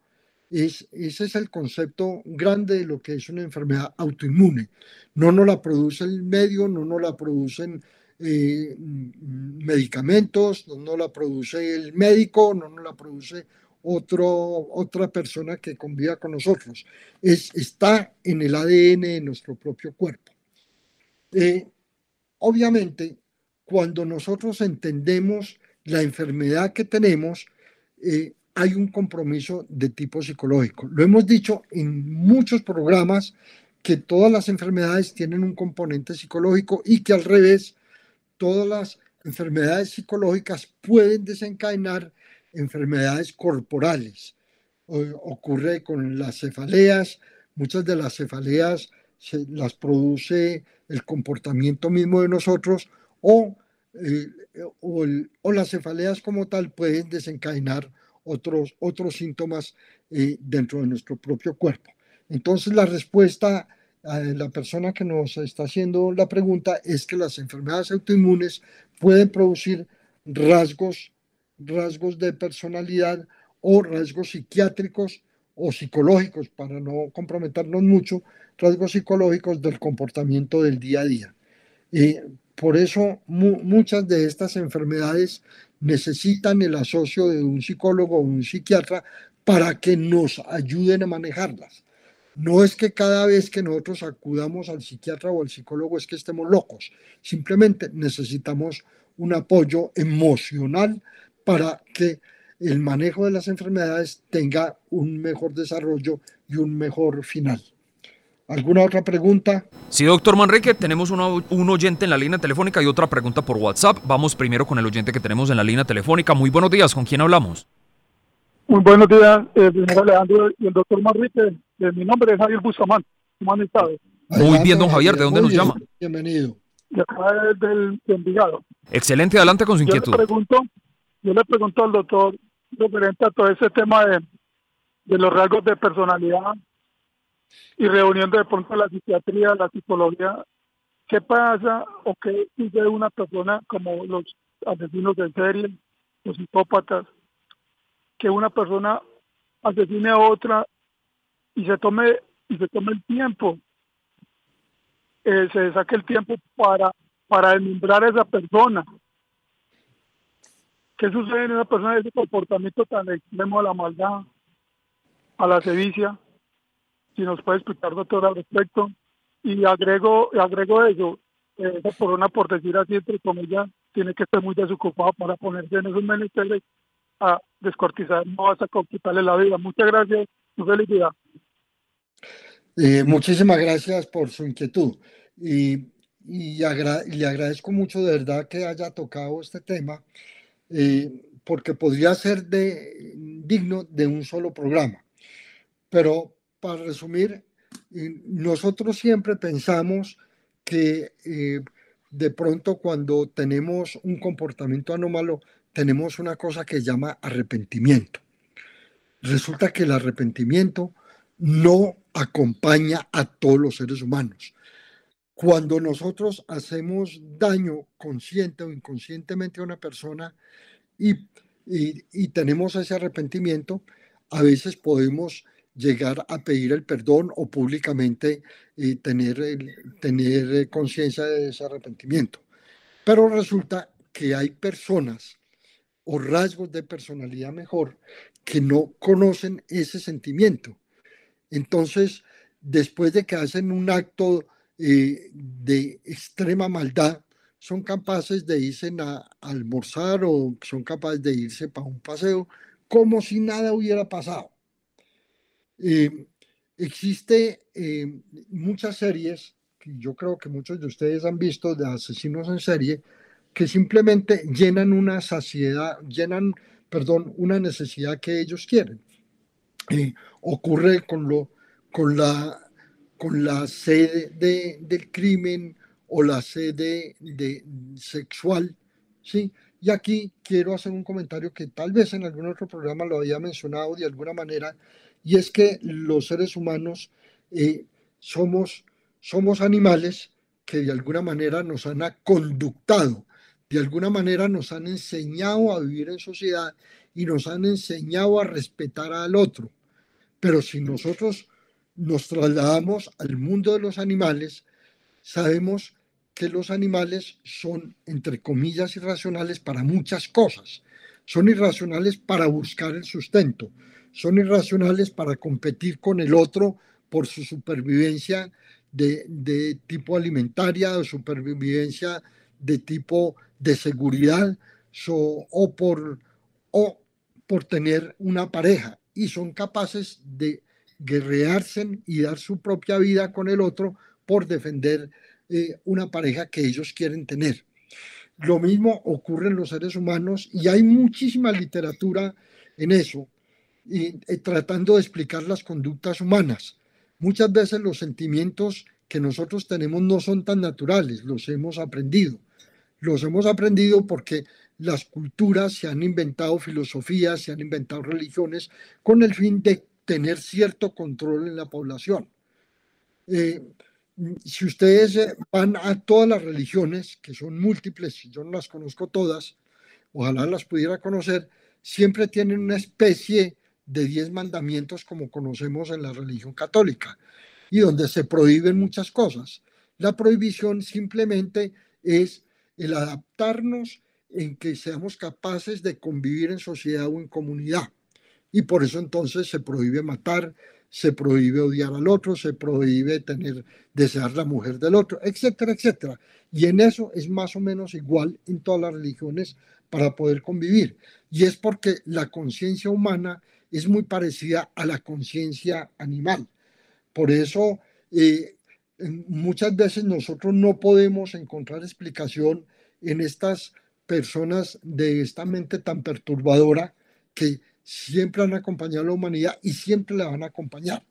Es, ese es el concepto grande de lo que es una enfermedad autoinmune. No nos la produce el medio, no nos la producen eh, medicamentos, no, la produce el médico, no, no la produce otro, otra persona que conviva con nosotros. Es, está en el ADN de nuestro propio cuerpo. Eh, obviamente, cuando nosotros entendemos la enfermedad que tenemos, eh, hay un compromiso de tipo psicológico. Lo hemos dicho en muchos programas que todas las enfermedades tienen un componente psicológico y que al revés, todas las enfermedades psicológicas pueden desencadenar enfermedades corporales. ocurre con las cefaleas, muchas de las cefaleas se, las produce el comportamiento mismo de nosotros o, eh, o, las cefaleas como tal pueden desencadenar otros, otros síntomas eh, dentro de nuestro propio cuerpo. Entonces la respuesta la persona que nos está haciendo la pregunta es que las enfermedades autoinmunes pueden producir rasgos, rasgos de personalidad o rasgos psiquiátricos o psicológicos, para no comprometernos mucho, rasgos psicológicos del comportamiento del día a día. Y por eso muchas de estas enfermedades necesitan el asocio de un psicólogo o un psiquiatra para que nos ayuden a manejarlas. No es que cada vez que nosotros acudamos al psiquiatra o al psicólogo es que estemos locos, simplemente necesitamos un apoyo emocional para que el manejo de las enfermedades tenga un mejor desarrollo y un mejor final. ¿Alguna otra pregunta? Sí, doctor Manrique, tenemos un oyente en la línea telefónica y otra pregunta por WhatsApp. Vamos primero con el oyente que tenemos en la línea telefónica. Muy buenos días, ¿con quién hablamos? Muy buenos días, eh, Alejandro y el doctor Manrique. Eh, mi nombre es Javier Bustamante. Muy bien, don Javier, ¿de dónde nos llama? Bienvenido. De acá del, del Envigado. Excelente, adelante con su inquietud. Yo le pregunto, yo le pregunto al doctor referente a todo ese tema de, de los rasgos de personalidad y reuniendo de pronto la psiquiatría, la psicología, ¿qué pasa o qué dice una persona como los asesinos de serie, los psicópatas, que una persona asesine a otra y se tome y se tome el tiempo, eh, se saque el tiempo para para a esa persona. ¿Qué sucede en una persona ese comportamiento tan extremo a la maldad, a la sevicia? si nos puede explicar, doctor, al respecto. Y agrego, agrego eso, eh, por una por decir así, entre comillas, tiene que estar muy desocupado para ponerse en esos menesteres a descortizar, no vas a quitarle la vida. Muchas gracias, feliz día. Eh, muchísimas gracias por su inquietud y, y le agradezco mucho de verdad que haya tocado este tema eh, porque podría ser de, digno de un solo programa. Pero para resumir, nosotros siempre pensamos que eh, de pronto cuando tenemos un comportamiento anómalo, tenemos una cosa que llama arrepentimiento. Resulta que el arrepentimiento no acompaña a todos los seres humanos. Cuando nosotros hacemos daño consciente o inconscientemente a una persona y, y tenemos ese arrepentimiento, a veces podemos llegar a pedir el perdón o públicamente y tener, tener eh, conciencia de ese arrepentimiento. Pero resulta que hay personas o rasgos de personalidad mejor que no conocen ese sentimiento. Entonces, después de que hacen un acto eh, de extrema maldad, son capaces de irse a almorzar o son capaces de irse para un paseo como si nada hubiera pasado. Eh, existe eh, muchas series, que yo creo que muchos de ustedes han visto, de asesinos en serie, que simplemente llenan una saciedad, llenan, perdón, una necesidad que ellos quieren. Ocurre con, lo, con, la, con la sede de, del crimen o la sede de, sexual, ¿sí? Y aquí quiero hacer un comentario que tal vez en algún otro programa lo había mencionado de alguna manera, y es que los seres humanos eh, somos, somos animales que de alguna manera nos han conductado, de alguna manera nos han enseñado a vivir en sociedad y nos han enseñado a respetar al otro. Pero si nosotros nos trasladamos al mundo de los animales, sabemos que los animales son, entre comillas, irracionales para muchas cosas. Son irracionales para buscar el sustento, son irracionales para competir con el otro por su supervivencia de, tipo alimentaria, o supervivencia de tipo de seguridad o, por, o por tener una pareja y son capaces de guerrearse y dar su propia vida con el otro por defender eh, una pareja que ellos quieren tener. Lo mismo ocurre en los seres humanos y hay muchísima literatura en eso y, tratando de explicar las conductas humanas. Muchas veces los sentimientos que nosotros tenemos no son tan naturales, los hemos aprendido. Los hemos aprendido porque las culturas se han inventado filosofías, se han inventado religiones con el fin de tener cierto control en la población. Eh, si ustedes van a todas las religiones, que son múltiples, yo no las conozco todas, ojalá las pudiera conocer, siempre tienen una especie de diez mandamientos como conocemos en la religión católica y donde se prohíben muchas cosas. La prohibición simplemente es el adaptarnos en que seamos capaces de convivir en sociedad o en comunidad. Y por eso entonces se prohíbe matar, se prohíbe odiar al otro, se prohíbe tener, desear la mujer del otro, etcétera, etcétera. Y en eso es más o menos igual en todas las religiones para poder convivir. Y es porque la conciencia humana es muy parecida a la conciencia animal. Por eso eh, muchas veces nosotros no podemos encontrar explicación en estas personas de esta mente tan perturbadora que siempre han acompañado a la humanidad y siempre la van a acompañar.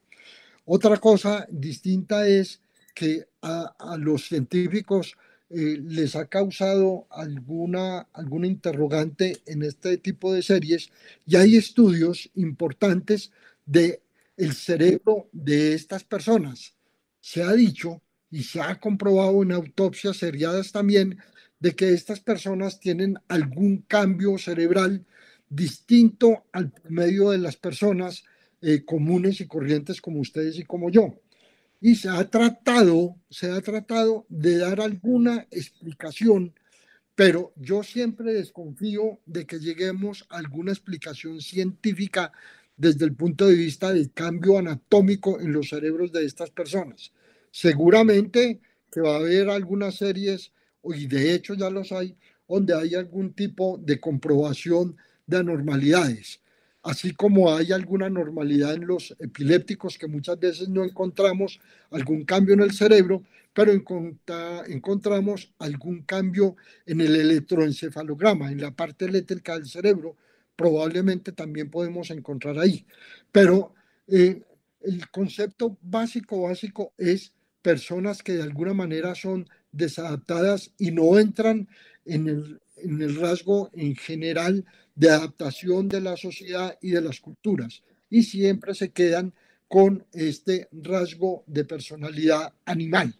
Otra cosa distinta es que a, los científicos eh, les ha causado alguna, alguna interrogante en este tipo de series y hay estudios importantes de el cerebro de estas personas. Se ha dicho y se ha comprobado en autopsias seriadas también de que estas personas tienen algún cambio cerebral distinto al medio de las personas eh, comunes y corrientes como ustedes y como yo. Y se ha tratado, se ha tratado de dar alguna explicación, pero yo siempre desconfío de que lleguemos a alguna explicación científica desde el punto de vista del cambio anatómico en los cerebros de estas personas. Seguramente que va a haber algunas series, y de hecho ya los hay, donde hay algún tipo de comprobación de anormalidades, así como hay alguna normalidad en los epilépticos que muchas veces no encontramos algún cambio en el cerebro, pero encontramos algún cambio en el electroencefalograma, en la parte eléctrica del cerebro, probablemente también podemos encontrar ahí. Pero eh, el concepto básico, básico es personas que de alguna manera son desadaptadas y no entran en el, rasgo en general de adaptación de la sociedad y de las culturas y siempre se quedan con este rasgo de personalidad animal.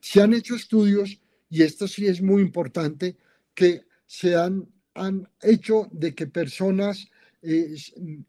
Se han hecho estudios, y esto sí es muy importante, que se han, han hecho de que personas eh,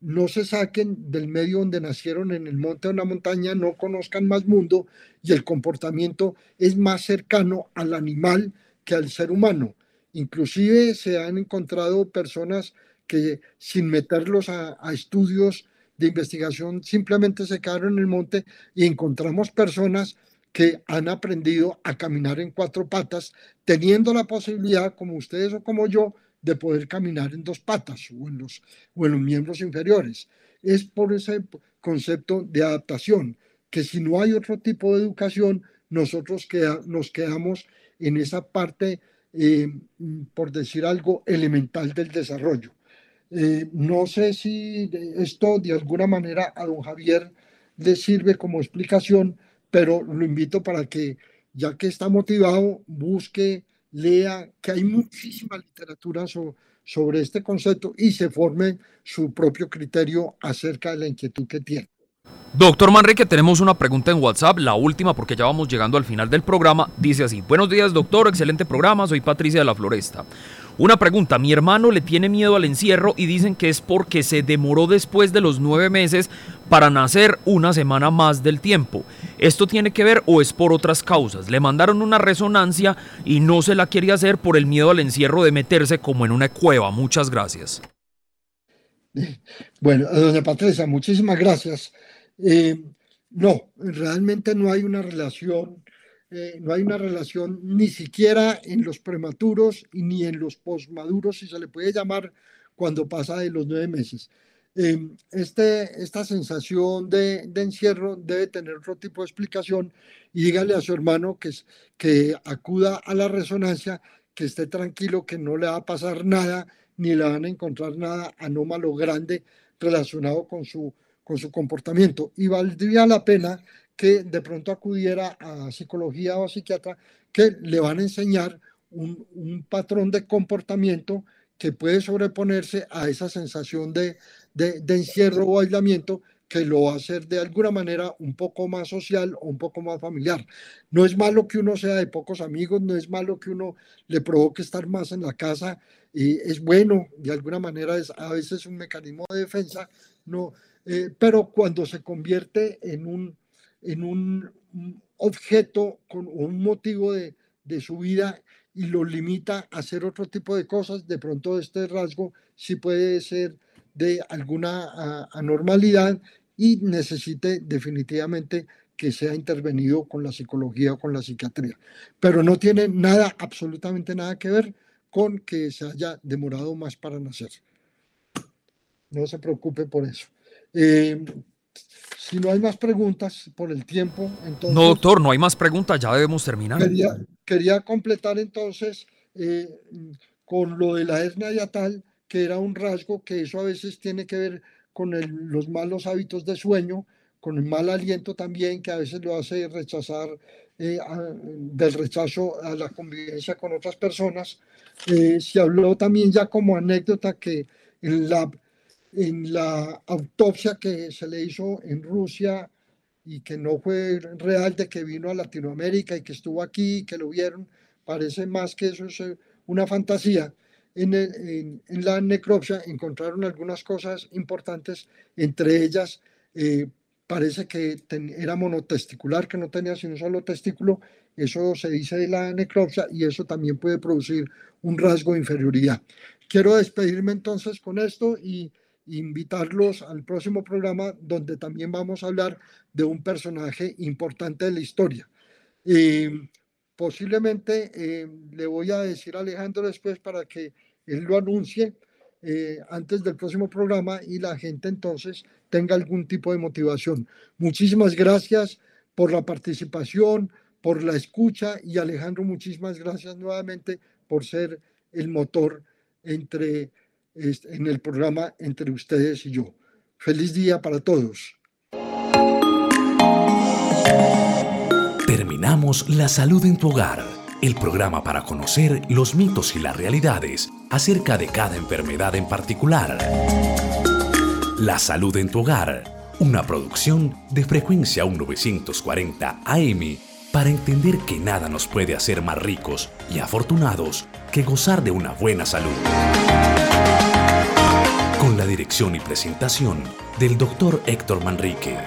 no se saquen del medio donde nacieron en el monte o en la montaña, no conozcan más mundo y el comportamiento es más cercano al animal que al ser humano. Inclusive se han encontrado personas que sin meterlos a, estudios de investigación simplemente se quedaron en el monte y encontramos personas que han aprendido a caminar en cuatro patas, teniendo la posibilidad, como ustedes o como yo, de poder caminar en dos patas o en los, o en los miembros inferiores. Es por ese concepto de adaptación, que si no hay otro tipo de educación, nosotros queda, nos quedamos en esa parte eh, por decir algo, elemental del desarrollo. Eh, no sé si esto de alguna manera a don Javier le sirve como explicación, pero lo invito para que, ya que está motivado, busque, lea, que hay muchísima literatura sobre este concepto y se forme su propio criterio acerca de la inquietud que tiene. Doctor Manrique, tenemos una pregunta en WhatsApp, la última porque ya vamos llegando al final del programa. Dice así, buenos días doctor, excelente programa, soy Patricia de la Floresta. Una pregunta, mi hermano le tiene miedo al encierro y dicen que es porque se demoró después de los nueve meses para nacer una semana más del tiempo. ¿Esto tiene que ver o es por otras causas? Le mandaron una resonancia y no se la quería hacer por el miedo al encierro de meterse como en una cueva. Muchas gracias. Bueno, doña Patricia, muchísimas gracias. Eh, no, realmente no hay una relación, eh, no hay una relación ni siquiera en los prematuros ni en los posmaduros, si se le puede llamar, cuando pasa de los nueve meses. Eh, esta sensación de, encierro debe tener otro tipo de explicación y dígale a su hermano que, que acuda a la resonancia, que esté tranquilo, que no le va a pasar nada, ni le van a encontrar nada anómalo grande relacionado con su con su comportamiento y valdría la pena que de pronto acudiera a psicología o a psiquiatra que le van a enseñar un, un patrón de comportamiento que puede sobreponerse a esa sensación de, de, encierro o aislamiento que lo va a hacer de alguna manera un poco más social o un poco más familiar. No es malo que uno sea de pocos amigos, no es malo que uno le provoque estar más en la casa, y es bueno, de alguna manera es a veces un mecanismo de defensa, no, eh, pero cuando se convierte en un, en un objeto con un motivo de, de su vida y lo limita a hacer otro tipo de cosas, de pronto este rasgo sí puede ser de alguna anormalidad y necesite definitivamente que sea intervenido con la psicología o con la psiquiatría. Pero no tiene nada, absolutamente nada que ver con que se haya demorado más para nacer. No se preocupe por eso. Eh, si no hay más preguntas por el tiempo, entonces... No, doctor, no hay más preguntas, ya debemos terminar. Quería, completar entonces eh, con lo de la hernia yatal, que era un rasgo que eso a veces tiene que ver con los malos hábitos de sueño, con el mal aliento también, que a veces lo hace rechazar, eh, del rechazo a la convivencia con otras personas. Eh, se habló también ya como anécdota que en la en la autopsia que se le hizo en Rusia y que no fue real de que vino a Latinoamérica y que estuvo aquí, que lo vieron, parece más que eso es eh, una fantasía. En, en, la necropsia encontraron algunas cosas importantes, entre ellas eh, parece que era monotesticular, que no tenía sino un solo testículo, eso se dice de la necropsia y eso también puede producir un rasgo de inferioridad. Quiero despedirme entonces con esto y invitarlos al próximo programa donde también vamos a hablar de un personaje importante de la historia. Eh, posiblemente le voy a decir a Alejandro después para que él lo anuncie eh, antes del próximo programa y la gente entonces tenga algún tipo de motivación. Muchísimas gracias por la participación, por la escucha y Alejandro, muchísimas gracias nuevamente por ser el motor entre en el programa entre ustedes y yo. Feliz día para todos. Terminamos La Salud en tu Hogar, el programa para conocer los mitos y las realidades acerca de cada enfermedad en particular. La Salud en tu Hogar, una producción de frecuencia 1940 AM para entender que nada nos puede hacer más ricos y afortunados que gozar de una buena salud con la dirección y presentación del Dr. Héctor Manrique.